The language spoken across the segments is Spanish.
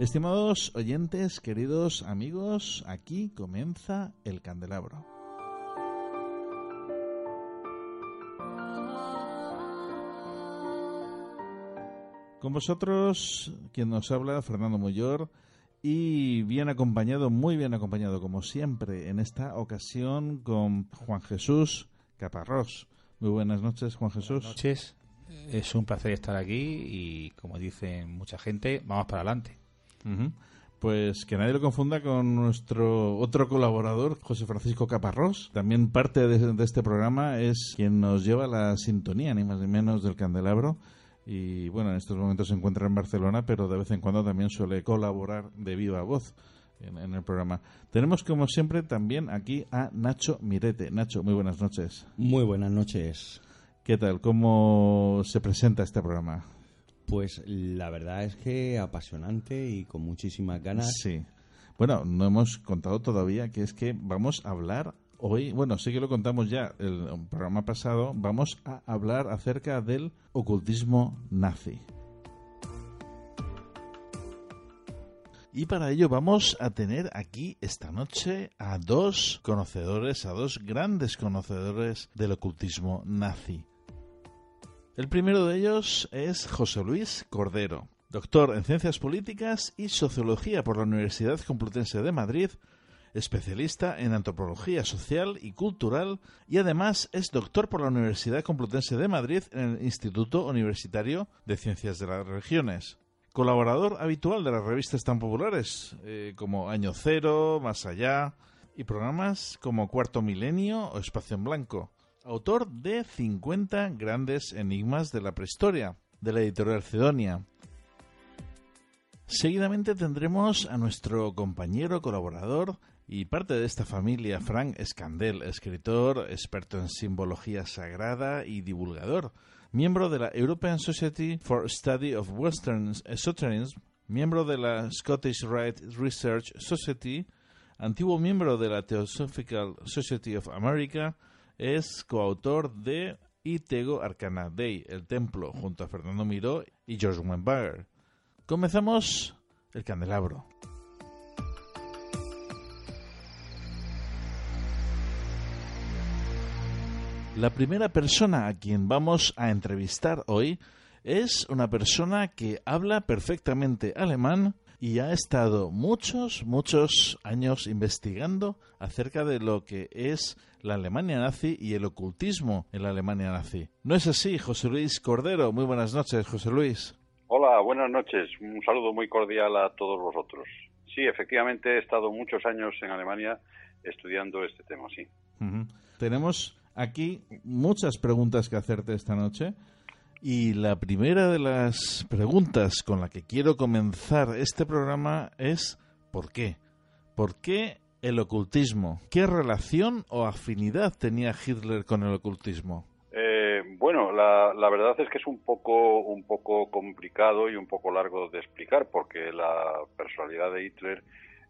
Estimados oyentes, queridos amigos, aquí comienza el candelabro. Con vosotros, quien nos habla, Fernando Muyor, y bien acompañado, muy bien acompañado, como siempre, en esta ocasión con Juan Jesús Caparrós. Muy buenas noches, Juan Jesús. Buenas noches. Es un placer estar aquí y, como dicen mucha gente, vamos para adelante. Pues que nadie lo confunda con nuestro otro colaborador, José Francisco Caparrós. También parte de, de este programa es quien nos lleva la sintonía, ni más ni menos, del candelabro. Y bueno, en estos momentos se encuentra en Barcelona, pero de vez en cuando también suele colaborar de viva voz en, en el programa. Tenemos, como siempre, también aquí a Nacho Mirete. Nacho, muy buenas noches. Muy buenas noches. ¿Qué tal? ¿Cómo se presenta este programa? Pues la verdad es que apasionante y con muchísimas ganas. Sí. Bueno, no hemos contado todavía que es que vamos a hablar hoy, bueno, sí que lo contamos ya el programa pasado, vamos a hablar acerca del ocultismo nazi. Y para ello vamos a tener aquí esta noche a dos conocedores, a dos grandes conocedores del ocultismo nazi. El primero de ellos es José Luis Cordero, doctor en Ciencias Políticas y Sociología por la Universidad Complutense de Madrid, especialista en Antropología Social y Cultural y además es doctor por la Universidad Complutense de Madrid en el Instituto Universitario de Ciencias de las Regiones. Colaborador habitual de las revistas tan populares eh, como Año Cero, Más Allá y programas como Cuarto Milenio o Espacio en Blanco autor de 50 grandes enigmas de la prehistoria, de la editorial Cedonia. Seguidamente tendremos a nuestro compañero colaborador y parte de esta familia, Frank Escandel, escritor, experto en simbología sagrada y divulgador, miembro de la European Society for Study of Western Esotericism, miembro de la Scottish Rite Research Society, antiguo miembro de la Theosophical Society of America, es coautor de Itego Arcana Day, El Templo, junto a Fernando Miró y George Weinberger. Comenzamos el candelabro. La primera persona a quien vamos a entrevistar hoy es una persona que habla perfectamente alemán y ha estado muchos, muchos años investigando acerca de lo que es la Alemania nazi y el ocultismo en la Alemania nazi. ¿No es así, José Luis Cordero? Muy buenas noches, José Luis. Hola, buenas noches. Un saludo muy cordial a todos vosotros. Sí, efectivamente he estado muchos años en Alemania estudiando este tema, sí. Tenemos aquí muchas preguntas que hacerte esta noche. Y la primera de las preguntas con la que quiero comenzar este programa es ¿por qué? ¿Por qué el ocultismo? ¿Qué relación o afinidad tenía Hitler con el ocultismo? Eh, bueno, la, la verdad es que es un poco, un poco complicado y un poco largo de explicar porque la personalidad de Hitler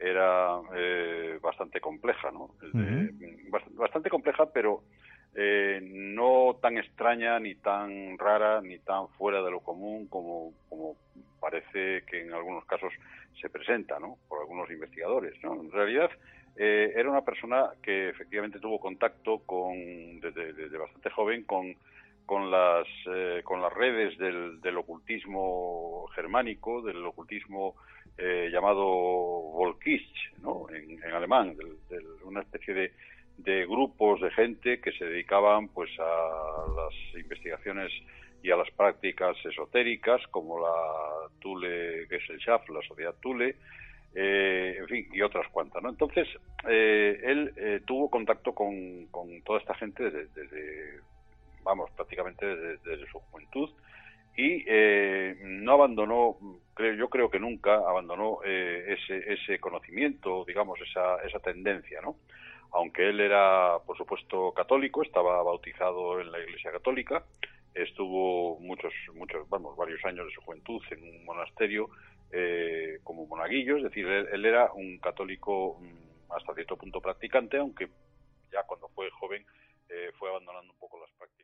era eh, bastante compleja, ¿no? Eh, bast- bastante compleja, pero eh, no tan extraña, ni tan rara, ni tan fuera de lo común como, como parece que en algunos casos se presenta, ¿no? Por algunos investigadores, ¿no? En realidad eh, era una persona que efectivamente tuvo contacto con desde, bastante joven con con las eh, con las redes del, del ocultismo germánico, del ocultismo eh, llamado Volkisch, ¿no? en, en alemán, del- del- una especie de, de grupos de gente que se dedicaban pues a las investigaciones y a las prácticas esotéricas como la Thule Gesellschaft, la sociedad Thule, eh, en fin, y otras cuantas, ¿no? Entonces, eh, él eh, tuvo contacto con, con toda esta gente desde, desde, vamos, prácticamente desde, desde su juventud y eh, no abandonó, creo, yo creo que nunca abandonó eh, ese, ese conocimiento, digamos, esa, esa tendencia, ¿no? Aunque él era, por supuesto, católico, estaba bautizado en la Iglesia Católica, estuvo muchos, muchos, vamos, varios años de su juventud en un monasterio eh, como monaguillo, es decir, él, era un católico mm, hasta cierto punto practicante, aunque ya cuando fue joven eh, fue abandonando un poco las prácticas.